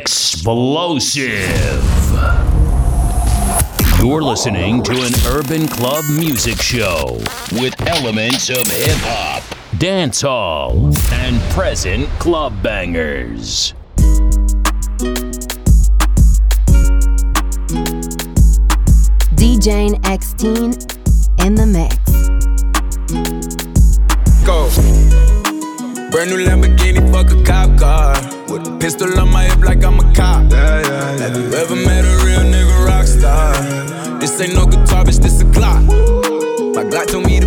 explosive. You're listening to an urban club music show with elements of hip hop, dance hall, and present club bangers. DJ X Teen in the mix. Go. Brand new Lamborghini, fuck a cop car. With a pistol on my hip like I'm a cop. Yeah, yeah, yeah. Have you ever met a real nigga rock star? This ain't no guitar, bitch, this a clock. My Glock told me to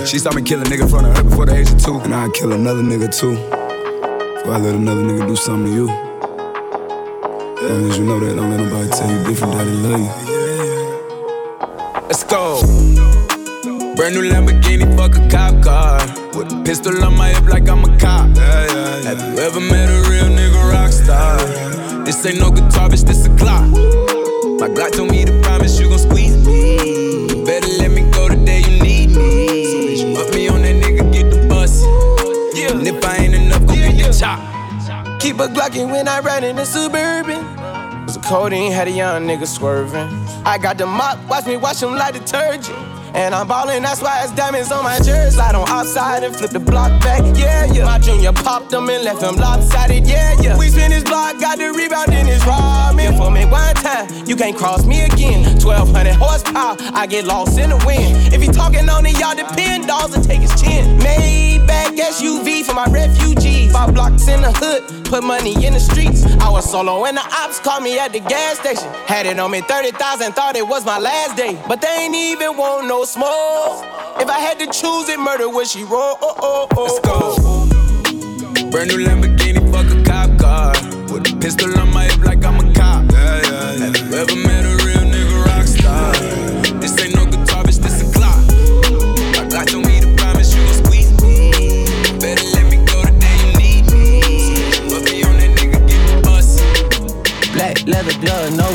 she saw me killing nigga in front of her before the age of two. And I'd kill another nigga too. Before I let another nigga do something to you. As long as you know that, don't let nobody tell you different that they love you. Let's go. Brand new Lamborghini, fuck a cop car. With a pistol on my hip like I'm a cop. Yeah, yeah, yeah. Have you ever met a real nigga rock star? This ain't no guitar, bitch, this a clock. My Glock told me to promise you gon' squeeze A Glockin' when I ride in the Suburban. Was a codeine, had a young nigga swerving. I got the mop, watch me wash him like detergent. And I'm ballin', that's why it's diamonds on my jersey. Slide on outside and flip the block back, yeah, yeah. My junior popped them and left him lopsided, yeah, yeah. We spin his block, got the rebound in his ramen. For me one time, you can't cross me again. 1200 horsepower, I get lost in the wind. If he talking on it, y'all depend, dolls and take his chin. Maybach SUV for my refugees. Five blocks in the hood, put money in the streets. I was solo and the ops called me at the gas station. Had it on me 30,000, thought it was my last day. But they ain't even want no smoke. If I had to choose it, murder would she roll? Oh, oh, oh, Let's go. Brand new Lamborghini, fuck a cop car. With a pistol on my hip like I'm a cop. Yeah, yeah, yeah. Have you ever met a real nigga rock star? This ain't no guitar, bitch, this a clock. My Glock told me to promise you gon' squeeze me. Better let me go the day you need me. Put me on that nigga, get the bus. Black leather glove, no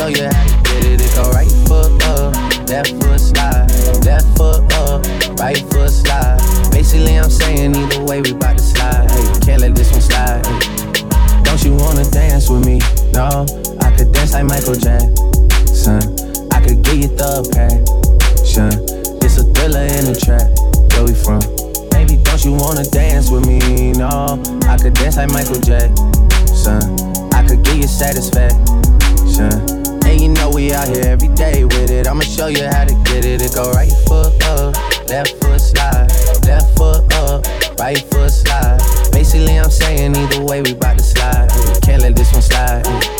show you how to get it. It go right foot up, left foot slide, left foot up, right foot slide. Basically, I'm saying either way we bout to slide. Hey, can't let this one slide. Hey. Don't you wanna dance with me? No, I could dance like Michael Jackson. I could give you the passion. It's a thriller in the trap. Where we from? Baby, don't you wanna dance with me? No, I could dance like Michael Jackson. I could give you satisfaction. And you know we out here every day with it. I'ma show you how to get it. It go right foot up, left foot slide, left foot up, right foot slide. Basically, I'm saying either way we bout to slide. Can't let this one slide.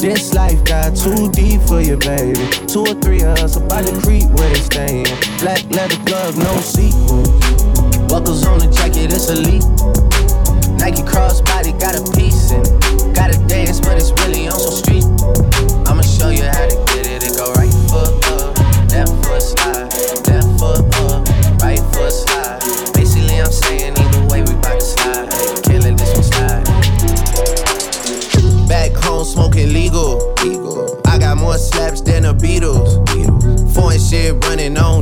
This life got too deep for you, baby. Two or three of us about to creep where they staying. Black leather glove, no sequins. Buckles on the jacket, it's elite. Nike crossbody got a piece in. Got to dance, but it's really on some street.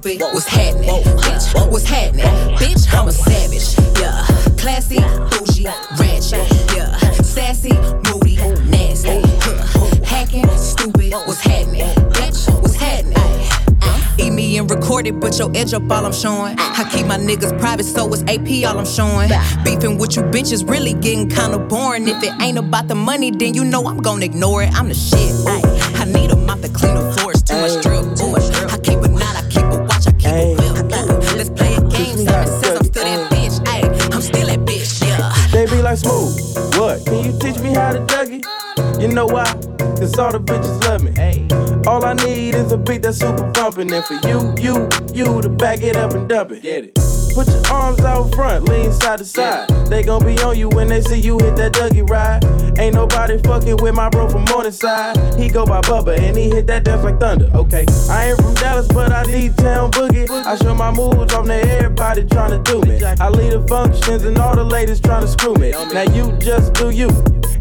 stupid. What's happening? Bitch, what's happening? Bitch, I'm a savage. Yeah, classy, bougie, ratchet. Yeah, sassy, moody, nasty. Huh. Hacking, stupid. What's happening? Bitch, what's happening? Uh-huh. Eat me and record it, but your edge up all I'm showing. I keep my niggas private, so it's AP all I'm showing. Beefing with you bitches really getting kinda boring. If it ain't about the money, then you know I'm gonna ignore it. I'm the shit. I need a mop to clean the know why? Cause all the bitches love me. All I need is a beat that's super bumpin'. And for you, you, you to back it up and dump it. Get it. Put your arms out front, lean side to side. They gon' be on you when they see you hit that Dougie ride. Ain't nobody fucking with my bro from Morningside. He go by Bubba and he hit that dance like thunder. Okay, I ain't from Dallas, but I need town boogie. I show my moves on there, everybody tryna do me. I lead the functions and all the ladies tryna screw me. Now you just do you,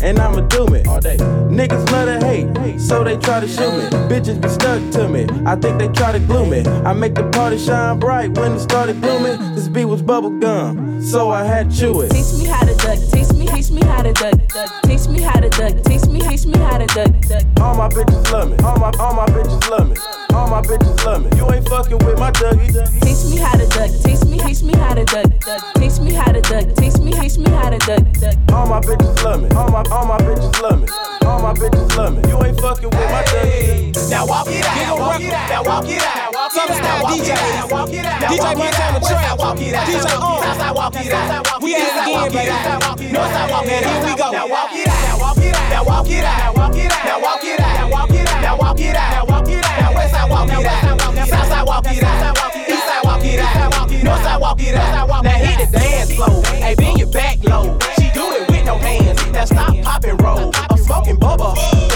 and I'ma do it all day. Niggas love to hate, so they try to shoot me. Bitches be stuck to me, I think they try to glue me. I make the party shine bright when it started glooming. This beat was bubble gum, so I had to chew it. Teach me how to duck. Teach me, teach me how to duck. duck. Teach me how to duck. Teach me, teach me how to duck. duck. All my bitches love me. All my all my bitches love me. All my bitches love me. You ain't fucking with my Dougie. Teach me how to duck. Teach me, teach me how to duck. duck. Teach me how to duck. Teach me, teach me how to duck. duck. All my bitches love me. All my all my bitches love me. All my bitches love me. You ain't fucking with my Dougie. Now walk it out. Walk it out. Now walk it out. Southern style DJ. Walk it out. DJ Montana Trap. Walk it out. DJ On. Southside walk it out. We at it again, baby. Northside walk it out. Here we go. Now walk it out. Now walk it out. Now walk it out. Now walk it out. Now walk it out. Now walk it out. Now walk it out. Walk it out. Now Westside walk it out. Southside walk it out. Eastside walk it out. Northside walk it out. Now hit the dance floor. Hey, bend your back low. She do it with no hands. Now stop, pop and roll. I'm smoking bubba.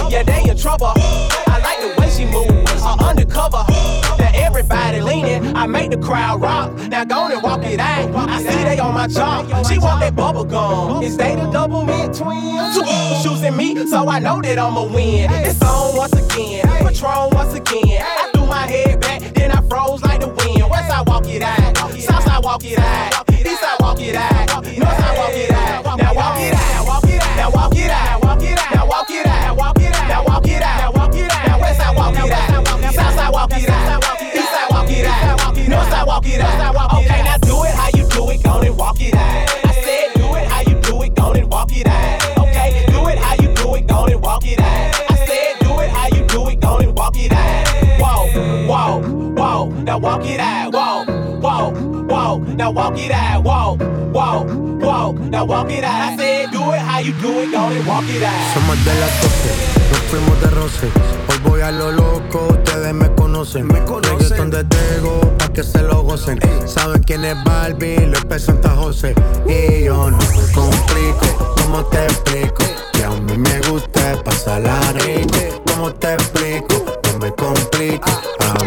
Yeah, they in trouble. Everybody leaning. I make the crowd rock. Now go and walk it out. I see they on my job. She want that bubble gum. Is they the Doublemint twins? Shoes in me, so I know that I'ma win. It's on once again. Patron once again. I threw my head back, then I froze like the wind. Westside walk it out. Southside walk it out. Out. Northside walk it out. It out. Walk it out. Now walk it out. Now walk it out. Now walk it out. Now walk it out. Now walk it out. Now Westside walk it out. Southside walk it out. Eastside walk it out. Northside walk it out. Okay, now do it how you do it. Go and walk it out. I said do it how you do it. Go and walk it out. Okay, do it how you do it. Go and walk it out. I said do it how you do it. Go and walk it out. Whoa, whoa, whoa. Now walk it out. Whoa, whoa, whoa. Now walk it out. Whoa, whoa, whoa. Now walk it out. I said do it how you do it, go and walk it out. Somos de las 12, nos fuimos de roce. Hoy voy a lo loco, ustedes me conocen. Me conocen. donde tengo, pa' que se lo gocen. Saben quién es Barbie, López Santa José. Y yo no me complico, ¿cómo te explico? Que a mí me gusta pasar la rico. ¿Cómo te explico? No me complico,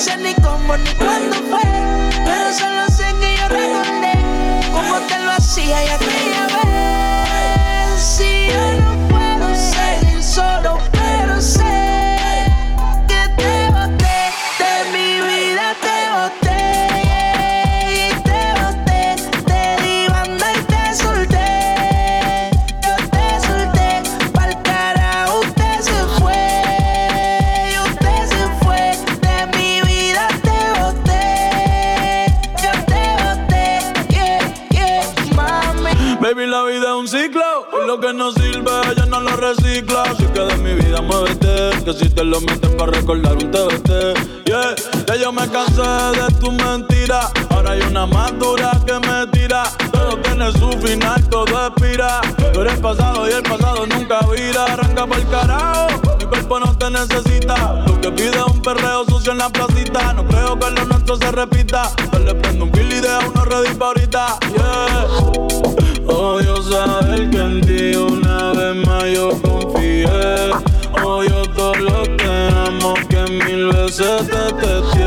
Sé ni cómo ni cuándo fue. Pero solo sé que yo recordé cómo te lo hacía y aquella vez. Recicla. Así que de mi vida muévete. Que si te lo metes para recordar un TBT. Yeah, ya yo me cansé de tu mentira. Ahora hay una más dura que me tira. Todo tiene su final, todo expira. Tú eres pasado y el pasado nunca vira. Arranca por el carajo. Mi cuerpo no te necesita. Lo que pide es un perreo sucio en la placita. No creo que lo nuestro se repita. Yo le prendo un kill y deja uno ready ahorita. Yeah. Odio saber que en ti una yo confié. Odio todo lo que amo que mil veces te testé.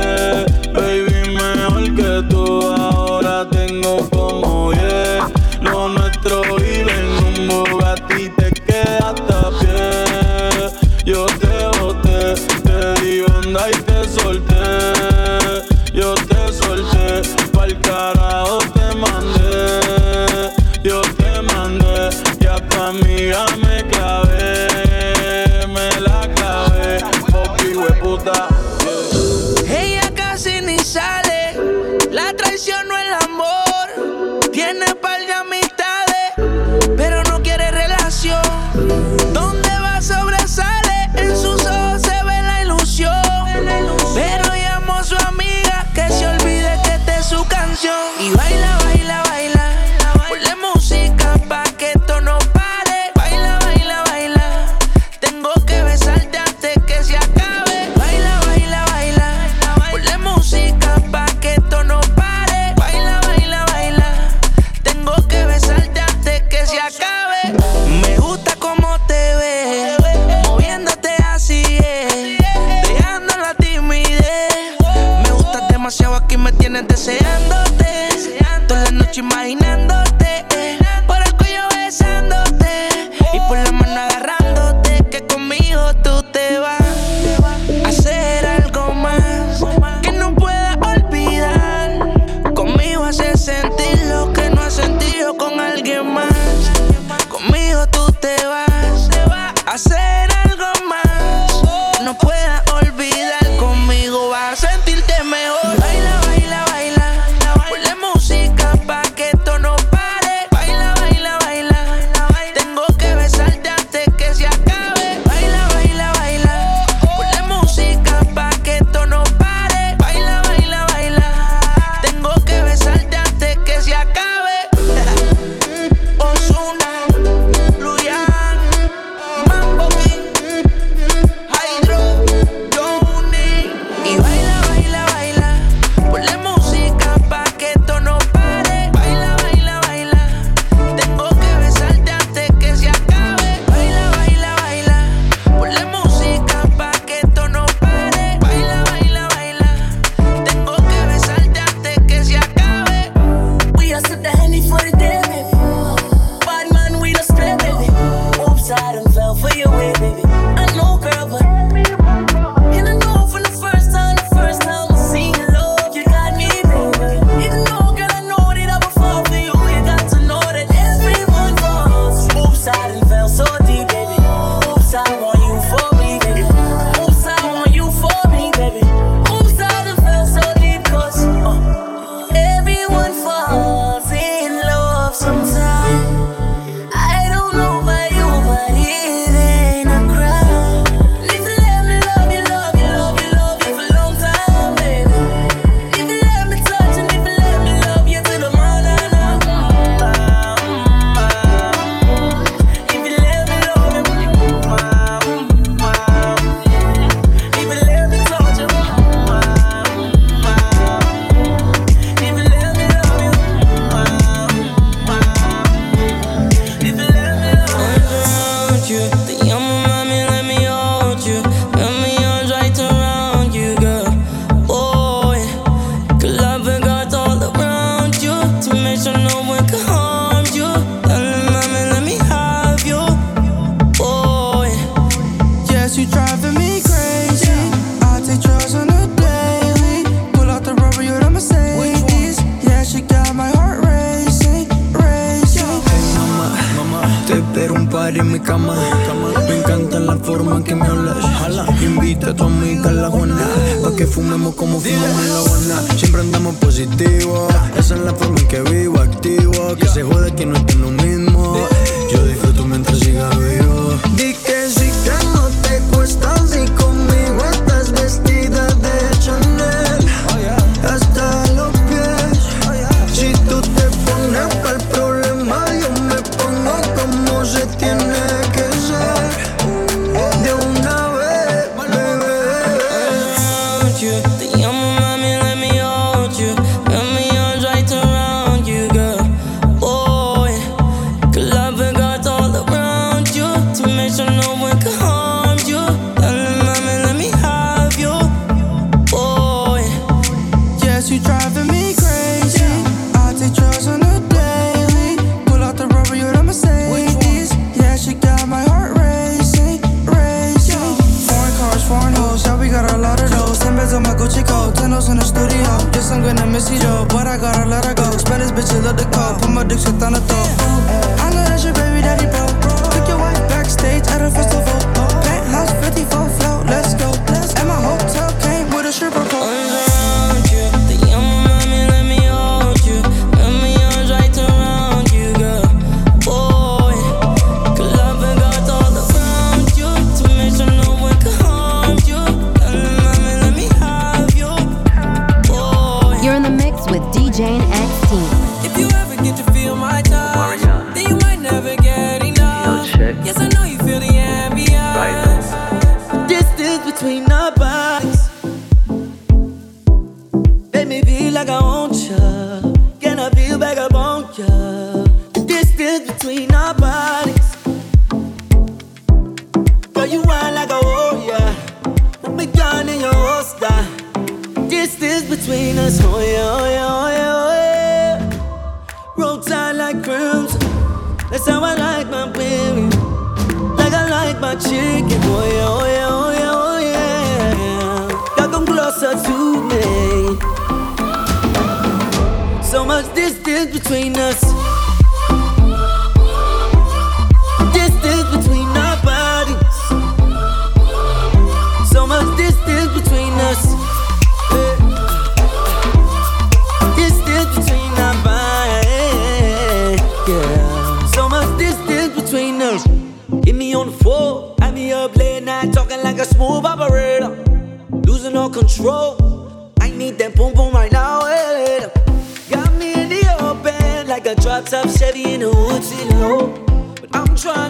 Jane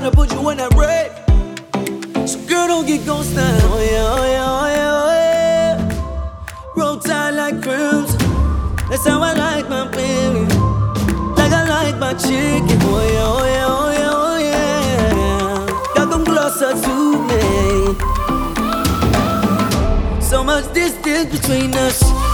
trying put you in that red. So girl, don't get ghosted. Oh yeah, oh yeah, oh yeah, oh yeah. Roll tight like crimson. That's how I like my baby. Like I like my chicken. Oh yeah, oh yeah, oh yeah, oh yeah. Got them closer to me. So much distance between us.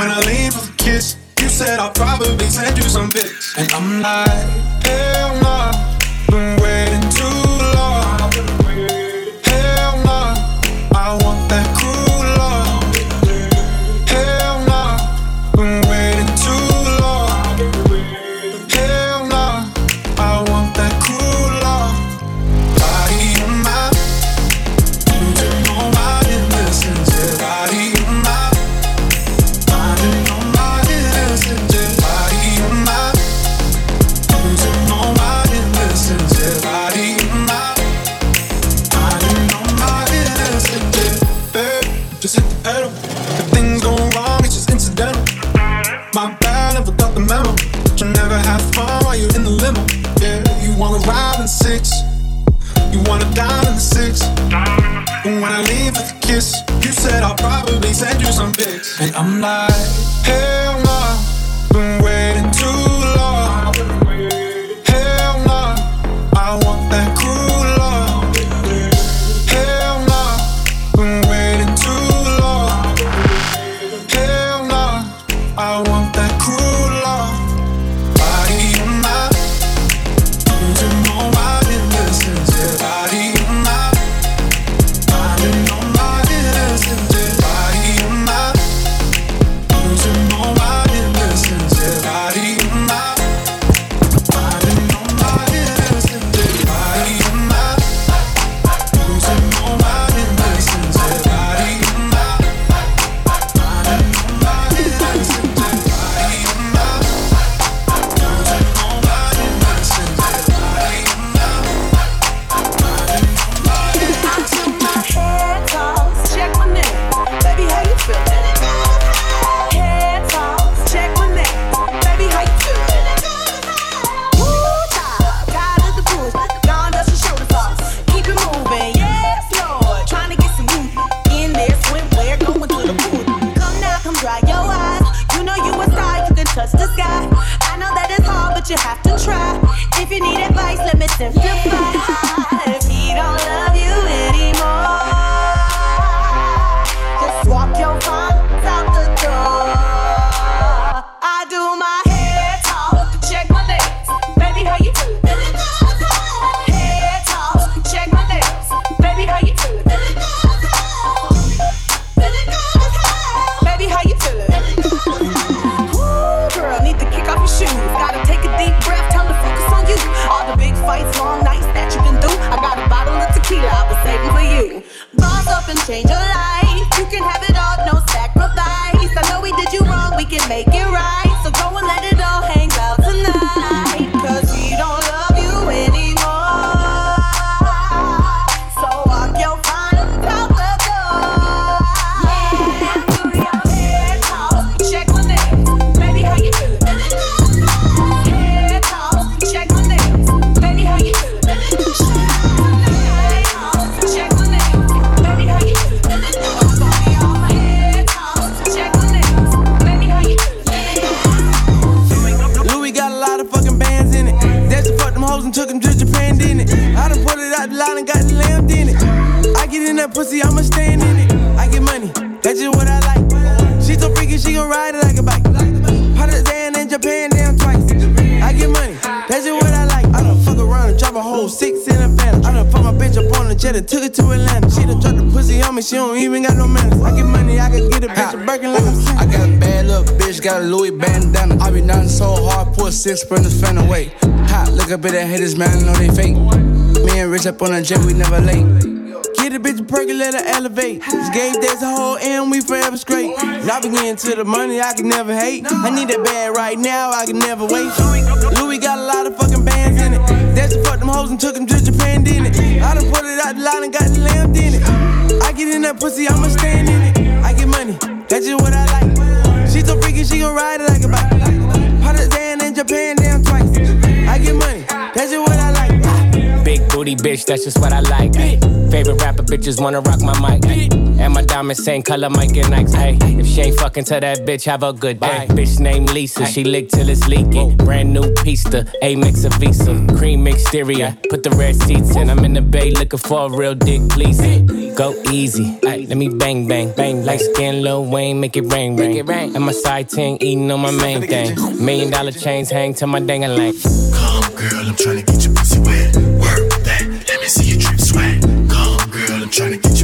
when I leaned for a kiss, you said I'll probably send you some bitch. And I'm like, six sprinters fan away. Hot, look up at that haters, man, I know they fake. Me and Rich up on a jet, we never late. Get a bitch a her elevate. This game that's a whole end, we forever straight. I begin to the money, I can never hate. I need that bad right now, I can never wait. Louis got a lot of fucking bands in it. That's fuck them hoes and took them to Japan, didn't it? I done put it out the line and got the lamb in it. I get in that pussy, I'ma stand in it. I get money, that's just what I like. She so freaky, she gon' ride it like a bike. Japan, damn twice. I get money, that's just what I like. Big booty bitch, that's just what I like. Ay. Favorite rapper bitches wanna rock my mic. Ay. And my diamonds same color, Mike and Nikes. Ay. If she ain't fucking to that bitch, have a good day. Bitch named Lisa, she lick till it's leaking. Brand new pista, A mix of Visa. Cream exterior, put the red seats in. I'm in the bay looking for a real dick, please. Go easy, ay. Let me bang bang. Bang like skin, Lil Wayne, make it rain rain. And my side ting eating on my main thing. Million dollar chains hang to my dang a lang. Come, girl, I'm tryna get your pussy wet. Work that, let me see your drip sweat. Come, girl, I'm tryna get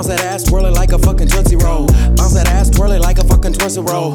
Bounce that ass, twirl it like a fucking tootsie roll. Bounce that ass, twirl it like a fucking tootsie roll.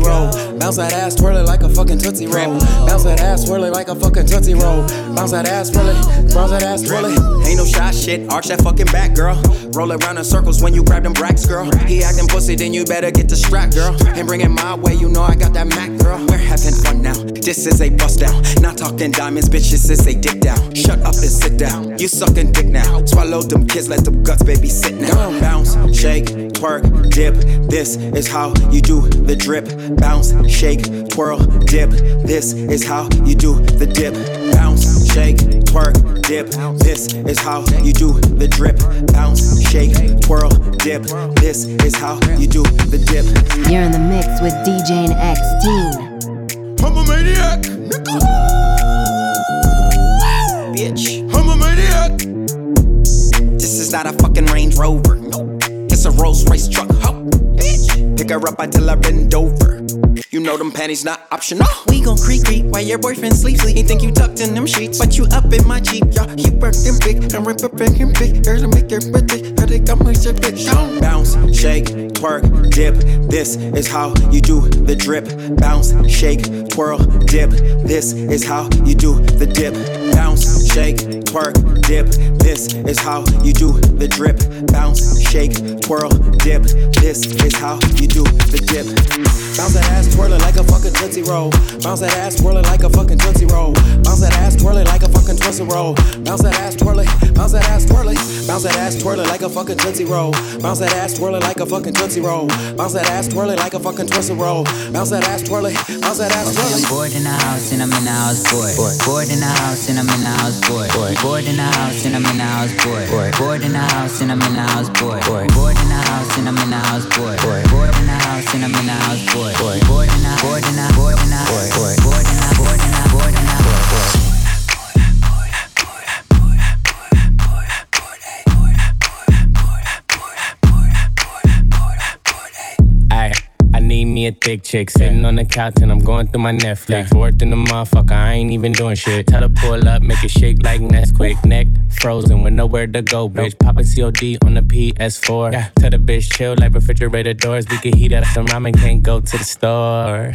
Roll. Bounce that ass, twirl it like a fucking tootsie roll. Bounce that ass, twirl it like a fucking tootsie roll. Bounce that ass, twirl it. Bounce that ass, twirl it. Ain't no shy shit, arch that fucking back, girl. Roll around in circles when you grab them bracks, girl. He acting pussy, then you better get the strap, girl. And bring it my way, you know I got that Mac, girl. We're having fun now. This is a bust down. Not talking diamonds, bitches, this is a dick down. Shut up and sit down. You sucking dick now. Swallow them kids, let them guts, baby, sit now. Bounce, shake, twerk, dip. This is how you do the drip. Bounce, shake, twirl, dip. This is how you do the dip. Bounce, shake, twerk, dip. This is how you do the drip. Bounce, shake, twirl, dip. This is how you do the dip. You're in the mix with DJ and X Teen. I'm a maniac, Bitch. I'm a maniac. This is not a fucking Range Rover. It's a Rolls Royce truck. Ho. Bitch. Pick her up until I bend over. You know them panties not optional. We gon' creep creep while your boyfriend sleeps. He think you tucked in them sheets, but you up in my Jeep. Y'all, you working big and rip up him big. Girl, to make your birthday, how they come with your bitch. Bounce, shake, twerk, dip. This is how you do the drip. Bounce, shake, twirl, dip. This is how you do the dip. Bounce, shake, twerk, dip. This is how you do the drip. Bounce, shake, twirl, dip. This is how you do the dip. Bounce that ass, twirl it like a fucking tootsie roll. Bounce that ass, twirl it like a fucking tootsie roll. Bounce that ass, twirl it like a fucking tootsie roll. Bounce that ass, twirl it. Bounce that ass, twirl it. Bounce that ass, twirl it like a fucking Tootsie Roll. Bounce that ass, twirl it like a fucking Tootsie Roll. Bounce that ass, twirl it like a fucking Twister Roll. Bounce that ass, twirl it, bounce that ass, twirl I'm bored in the house and I'm in the house bored. Bored in the house and I'm in the house bored. Bored in the house and I'm in the house bored. Bored in the house and I'm in the house bored. Bored in the house and I'm in the house bored. Bored in the house and I'm in the house bored. Bored in the bored in the bored in the bored in the bored in the bored in the need me a thick chick sitting on the couch and I'm going through my Netflix. Fourth in the motherfucker, I ain't even doing shit. Tell her pull up, make it shake like Nesquik. Neck frozen with nowhere to go, bitch. Poppin' COD on the PS4. Yeah. Tell the bitch chill like refrigerator doors. We can heat up some ramen, can't go to the store.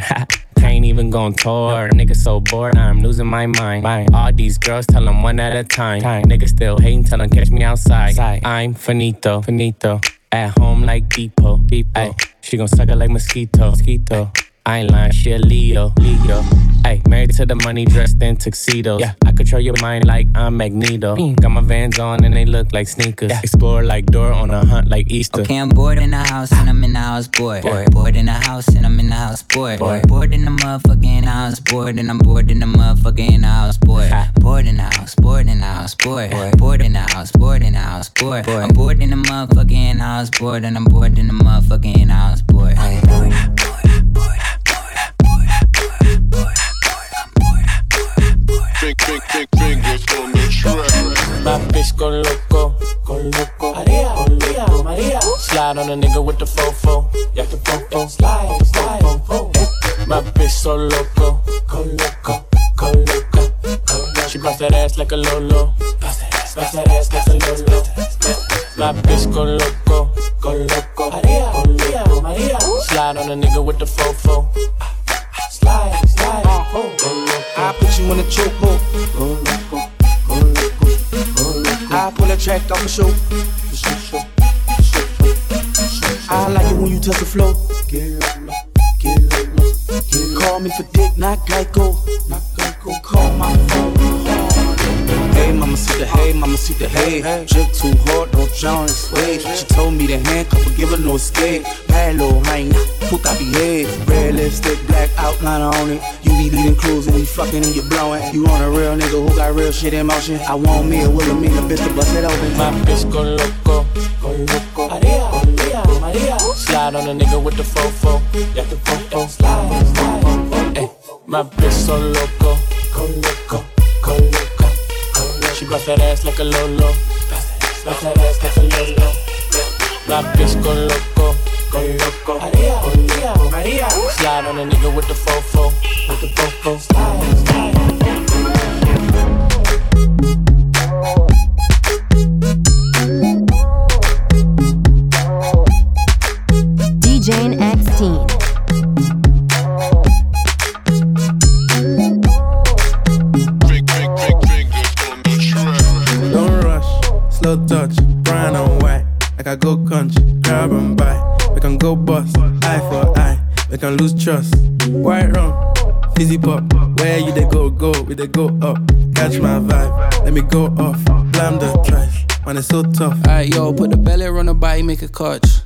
Can't even go on tour. Nigga so bored, I'm losing my mind. All these girls tell them one at a time. Nigga still hating, tell them catch me outside. I'm finito, finito. At home like Depot, Depot. She gon' suck it like mosquito, mosquito. I ain't lying, she a Leo, Leo. Ay, married to the money, dressed in tuxedos. Yeah, I control your mind like I'm Magneto. Got my vans on and they look like sneakers. Explore like Dora on a hunt like Easter. Okay, I'm bored in the house and I'm in the house bored. Bored in the house and I'm in the house bored. Bored in the motherfucking house bored and I'm bored in the motherfucking house bored. Bored in the house, bored in the house bored. Bored in the house, bored in the house bored. I'm bored in the motherfucking house bored and I'm bored in the motherfucking house bored. Big, big, big fingers on the track. My bitch go loco, go loco. Maria, Maria, Maria. Slide on a nigga with the fofo. Yeah, the fofo. Slide, slide, fofo. My bitch so loco, go loco, go loco. go. She bounce that ass like a lolo. Bounce that ass, bounce that ass like a lolo. My bitch go loco, go loco. Maria, Maria, Maria. Slide on a nigga with the fofo. Ah. You in a chokehold. I pull a track off the show. I like it when you touch the floor. Get low, get low, get low. Call me for dick, not Geico. Call my phone. Hey, mama, see the hey, mama, see the hey. Drip too hard, don't drown in sway. She told me to handcuff her, give her no escape. Bad little rain, puta behave. Red lipstick, black outline on it. You be leading crews and we fucking and you blowing. You want a real nigga who got real shit in motion. I want me a Wilhelmina bitch to bust it open. My bitch go loco, go loco. Maria, Maria, Maria. Slide on a nigga with the fofo. Yeah, the fofo. Slide, slide. Ay, my bitch so loco, go loco, go loco. She bounce that ass like a lolo. Bounce that ass like a lolo. My bitch go loco, go loco. Maria, Maria, Maria. Slide on a nigga with the fofo, with the fofo. Slide, slide. DJ X Teen. We can lose trust. White rum, fizzy pop. Where you they go, go, we they go up. Catch my vibe, let me go off. Blam the trash, man, it's so tough. Alright, yo, put the belly on the body, make a catch.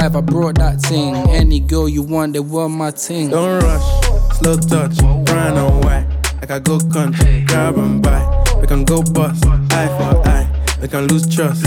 I brought that thing. Any girl you want, they want my ting. Don't rush, slow touch, brown and white. Like I go country, grab and buy. We can go bust, eye for eye. We can lose trust.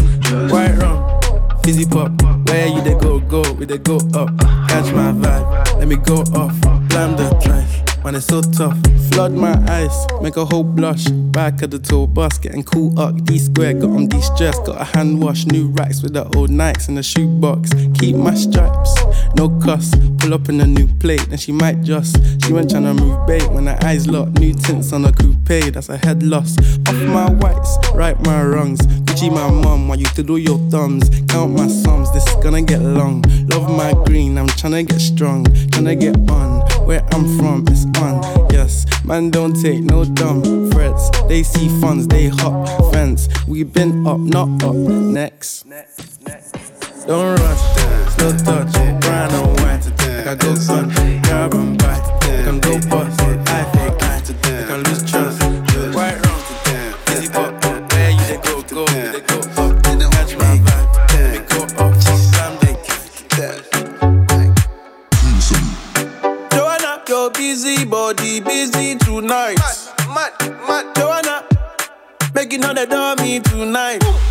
White rum, fizzy pop. Where you they go, go, we they go up. Catch my vibe, let me go off. Blam the drive, man, it's so tough. Flood my eyes, make a whole blush. Back of the tour bus, getting cool up. D square, got on de stress, got a hand wash. New racks with the old Nikes in the shoebox. Keep my stripes, no cuss. Pull up in a new plate, then she might just. She went tryna move bait when her eyes locked. New tints on a coupe, that's a head loss. Off my whites, right my wrongs. Gucci my mum, while you do your thumbs. Count my sums, this is gonna get long. Love my green, I'm tryna get strong. Tryna get on, where I'm from, it's on. Yes, man, don't take no dumb threats. They see funds, they hop fence. We been up, not up. Next. Don't rush, slow touch, grind on white. Like I go gun, grab and buy. Like I'm go bust, I fake I. Like I lose trust. Right wrong, busy but where you they go, go, they go up. Catch my vibe, they go up. Some they Joanna, your busy body busy tonight. Mad, mad, Joanna, making all the dummy tonight. Joanna,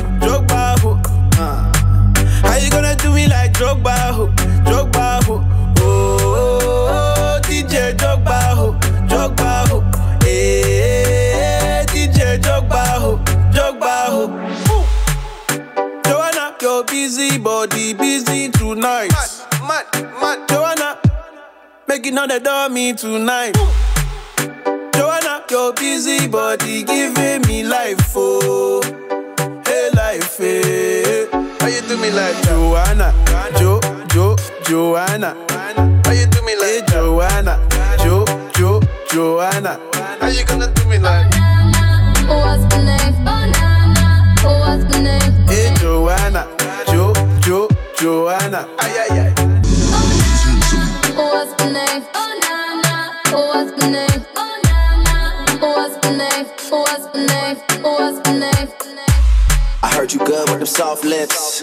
gonna do me like Drogba, ho, Drogba, ho? Oh, oh, oh, DJ Drogba, ho, Drogba, ho. Eh, hey, DJ Drogba, ho, Drogba, ho. Ooh. Joanna, your busy body busy tonight. Mad, mad, mad. Joanna, making all the dummy tonight. Joanna, your busy body giving me life, oh, hey life, hey. How you do me like Joanna, Jo, Jo, Joanna? How you do me like hey, Joanna, Jo, Jo, Joanna? How you gonna do me like? What's the name? What's the name? Hey Joanna, Jo, Jo, Joanna? Ay ay ay. What's the name? What's the name? Heard you good with them soft lips.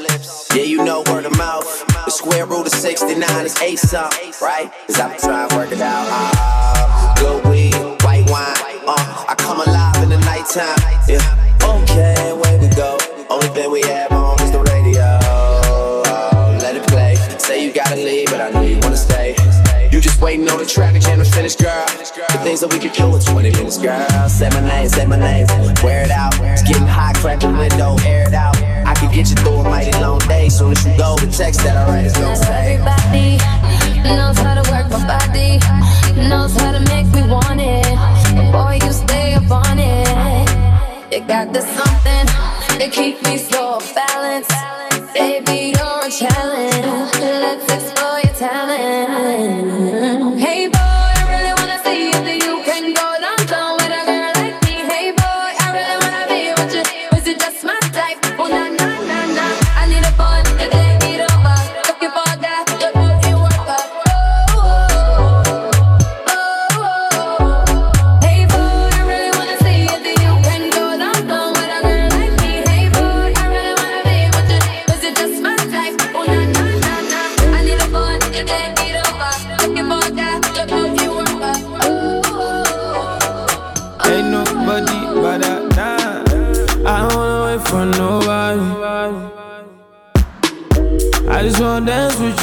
Yeah, you know word of mouth. The square root of 69 is eight something, right? Cause I'm trying to work it out. Ah, good weed, white wine. Uh, I come alive in the nighttime. Yeah, okay, away we go. Only thing we have on is the radio. Oh, let it play. Say you gotta leave, but I know you wanna stay. You just waiting on the traffic jam to finish, girl. The things that we could do in 20 minutes, girl. Say my name, say my name. Wear it out. It's getting hot, crack the window, air it out. I can get you through a mighty long day. Soon as you go, the text that I write is gonna say. everybody knows how to work my body, knows how to make me want it. But boy, you stay up on it. You got this something that keep me so balanced. Baby, you're a challenge.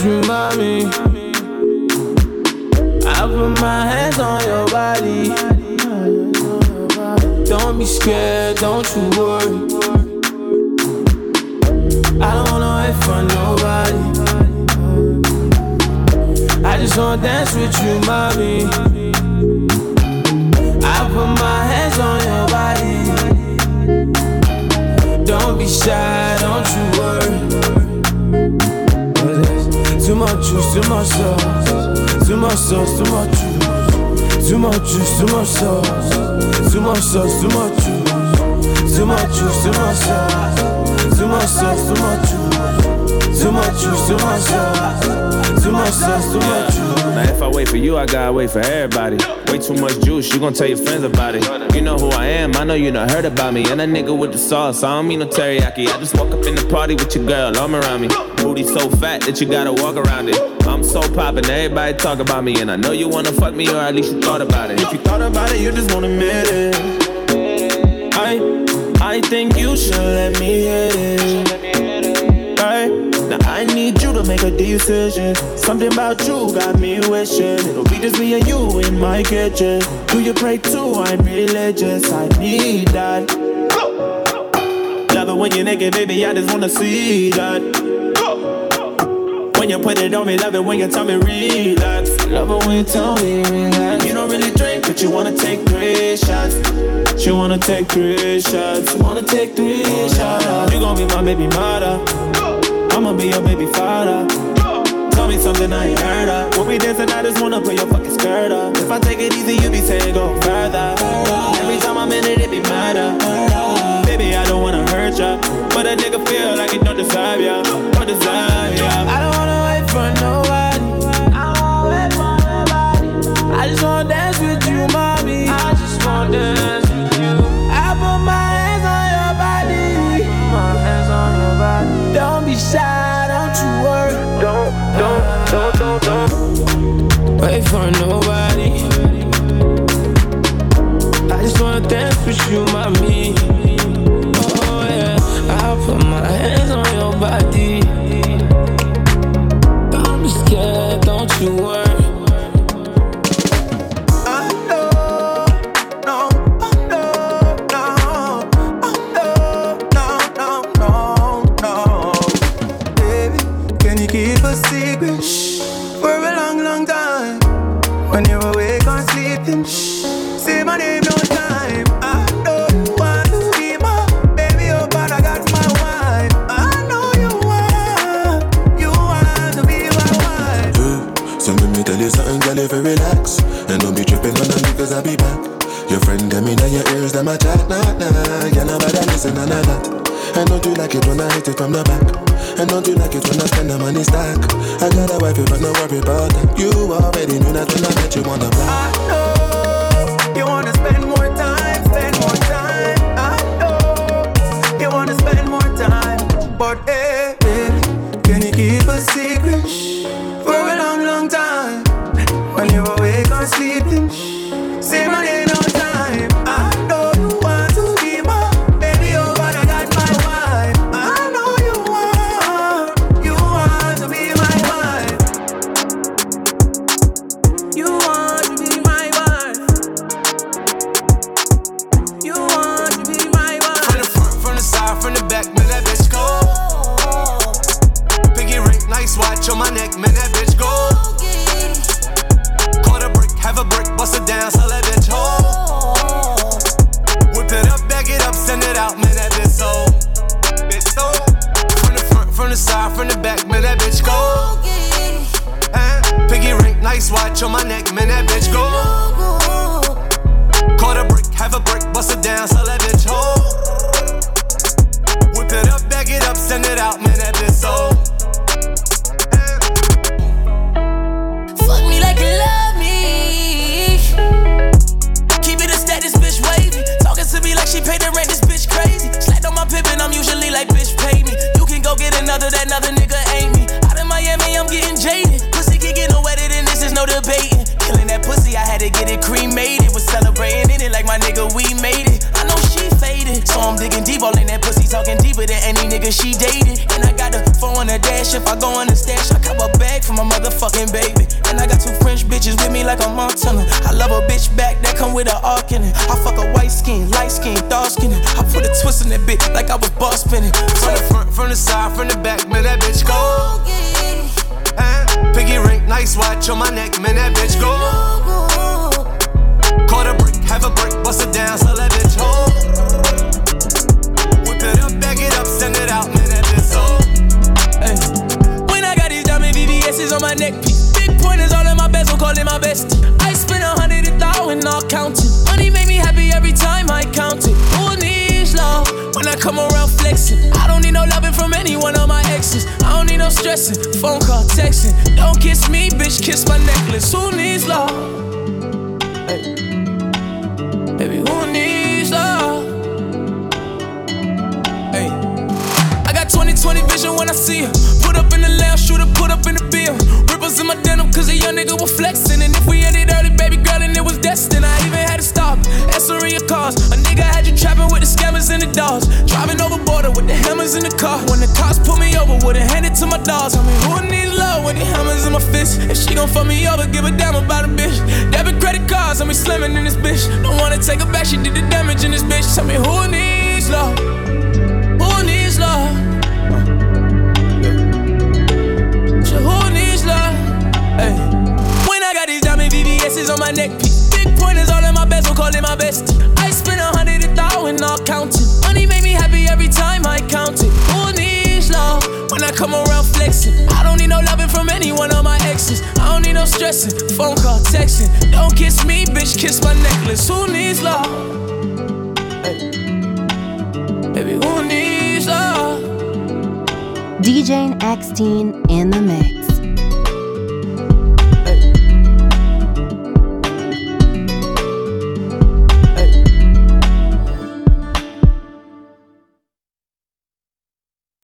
You, mommy. I put my hands on your body. Don't be scared, don't you worry. I don't wanna wait for nobody. I just wanna dance with you, mommy. I put my hands on your body. Don't be shy, juice, too much sauce. Too much sauce, too much juice. Too much juice, too much sauce. Too much sauce, too much juice. Too much juice, too much sauce. Too much sauce, too much juice. Too much juice, too much sauce. Too much sauce, too much juice. Now if I wait for you, I gotta wait for everybody. Way too much juice, you gon' tell your friends about it. You know who I am, I know you done heard about me. And that nigga with the sauce, I don't mean no teriyaki. I just walk up in the party with your girl, arm around me. Booty so fat that you gotta walk around it. I'm so poppin', everybody talk about me. And I know you wanna fuck me, or at least you thought about it. If you thought about it, you just won't admit it. I, I think you should let me hit it. Right? Now I need you to make a decision. Something about you got me wishing it'll be just me and you in my kitchen. Do you pray too? I'm religious. I need that. Love it when you're naked, baby. I just wanna see that. When you put it on me, love it when you tell me relax. Love it when you tell me relax. You don't really drink, but you wanna take three shots. You wanna take three shots. You wanna take three shots. You gon' be my baby mother. I'ma be your baby father. Tell me something I ain't heard of. When we dancing, I just wanna put your fucking skirt up. If I take it easy, you be saying go further. Every time I'm in it, it be murder. Baby, I don't wanna hurt ya, but a nigga feel like he don't deserve ya, don't deserve ya. I don't wanna wait for nobody. I don't wanna wait for nobody. I just wanna dance with you, mommy. I just wanna dance with you. I put my hands on your body. My hands on your body. Don't be shy, for nobody. I just wanna dance with you, mommy. Oh yeah, I put my hands on your body. Don't be scared, don't you worry. Tell you something, girl, if you relax. And don't be tripping on them because I'll be back. Your friend them in your ears, them a chat, nah, nah. Yeah, nobody listen and a lot And don't you like it when I hit it from the back? And don't you like it when I spend the money stack? I got a wife, but no worry about that. You already knew that when I met you on the block I know You wanna spend more time, spend more time. I know you wanna spend more time, but hey, baby, can you keep a secret? For a send it out, man, that bitch so. Fuck me like you love me. Keep it a status, bitch wavy. Talking to me like she paid the rent, this bitch crazy. Slapped on my pippin', I'm usually like, bitch, pay me. You can go get another, that another nigga ain't me. Out in Miami, I'm getting jaded. Pussy can get no wetter than this, there's no debating. Killing that pussy, I had to get it cremated. Was celebrating in it like my nigga, we made it. I know she faded, so I'm digging deep, all in that nigga she dated. And I got a phone on the dash, if I go on the stash, I cop a bag for my motherfucking baby. And I got two French bitches with me like a Montana. I love a bitch back that come with a arc in it. I fuck a white skin, light skin, dark skin. I put a twist in that bitch like I was boss spinning. From the front, from the side, from the back, man, that bitch go. Eh, Piggy ring, nice watch on my neck, man, that bitch go. Caught a brick, have a brick, bust it down, sell that bitch whole. Whip it up, it up, send it out, so. When I got these diamond VVS's on my neck. Big pointers all in my bezel, call it my bestie. I spend a hundred a thousand, all counting. Money make me happy every time I count it. Who needs love when I come around flexing? I don't need no loving from any one of my exes. I don't need no stressing. Phone call, texting. Don't kiss me, bitch, kiss my necklace. Who needs love? Hey. 20 vision when I see her. Put up in the lounge, shooter, put up in the bill. Ripples in my denim, cause a young nigga was flexing. And if we ended early, baby girl, and it was destined. I even had to stop, answering your calls. A nigga had you trapping with the scammers and the dogs. Driving over border with the hammers in the car. When the cops pull me over, wouldn't hand it to my dogs. I mean, who needs love when the hammers in my fist? If she gon' fuck me over, give a damn about a bitch. Debit credit cards, I'm be slamming in this bitch. Don't wanna take her back, she did the damage in this bitch. Tell me who needs love. On my neck piece, big pointers all in my bezel, call it my bestie. I a hundred a thousand, all counting. Money me happy every time I count it. Needs love? When I come around flexing, I don't need no loving from of my exes. I don't need no stressing, phone call, texting. Don't kiss me, bitch, kiss my necklace. Who needs love? Baby, who needs love? DJ X Teen in the mix.